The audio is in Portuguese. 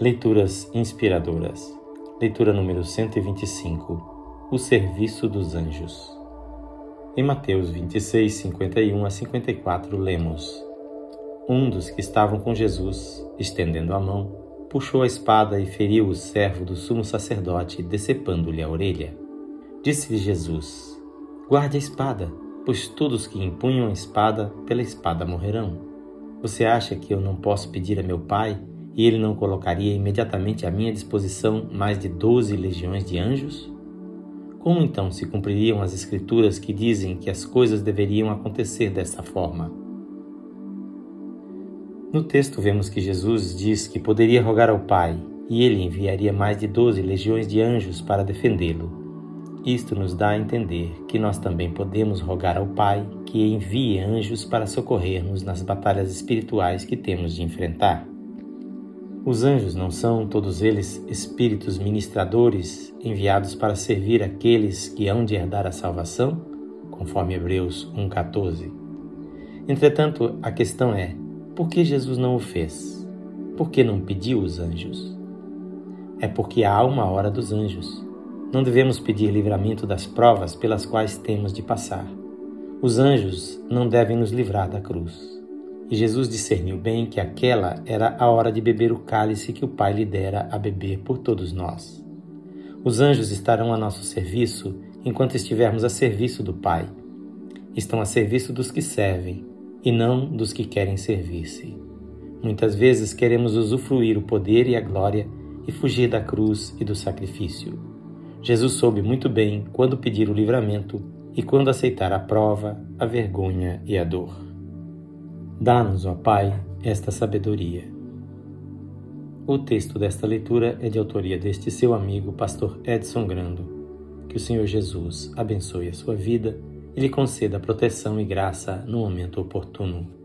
Leituras inspiradoras. Leitura número 125. O serviço dos anjos. Em Mateus 26, 51 a 54, lemos: Um dos que estavam com Jesus, estendendo a mão, puxou a espada e feriu o servo do sumo sacerdote, decepando-lhe a orelha. Disse-lhe Jesus: Guarde a espada, pois todos que empunham a espada, pela espada morrerão. Você acha que eu não posso pedir a meu Pai e ele não colocaria imediatamente à minha disposição mais de doze legiões de anjos? Como então se cumpririam as Escrituras que dizem que as coisas deveriam acontecer dessa forma? No texto vemos que Jesus diz que poderia rogar ao Pai e ele enviaria mais de doze legiões de anjos para defendê-lo. Isto nos dá a entender que nós também podemos rogar ao Pai que envie anjos para socorrer-nos nas batalhas espirituais que temos de enfrentar. Os anjos não são todos eles espíritos ministradores enviados para servir aqueles que hão de herdar a salvação, conforme Hebreus 1,14. Entretanto, a questão é: por que Jesus não o fez? Por que não pediu os anjos? É porque há uma hora dos anjos não devemos pedir livramento das provas pelas quais temos de passar. Os anjos não devem nos livrar da cruz. E Jesus discerniu bem que aquela era a hora de beber o cálice que o Pai lhe dera a beber por todos nós. Os anjos estarão a nosso serviço enquanto estivermos a serviço do Pai. Estão a serviço dos que servem e não dos que querem servir-se. Muitas vezes queremos usufruir o poder e a glória e fugir da cruz e do sacrifício. Jesus soube muito bem quando pedir o livramento e quando aceitar a prova, a vergonha e a dor. Dá-nos, ó Pai, esta sabedoria. O texto desta leitura é de autoria deste seu amigo, pastor Edson Grando. Que o Senhor Jesus abençoe a sua vida e lhe conceda proteção e graça no momento oportuno.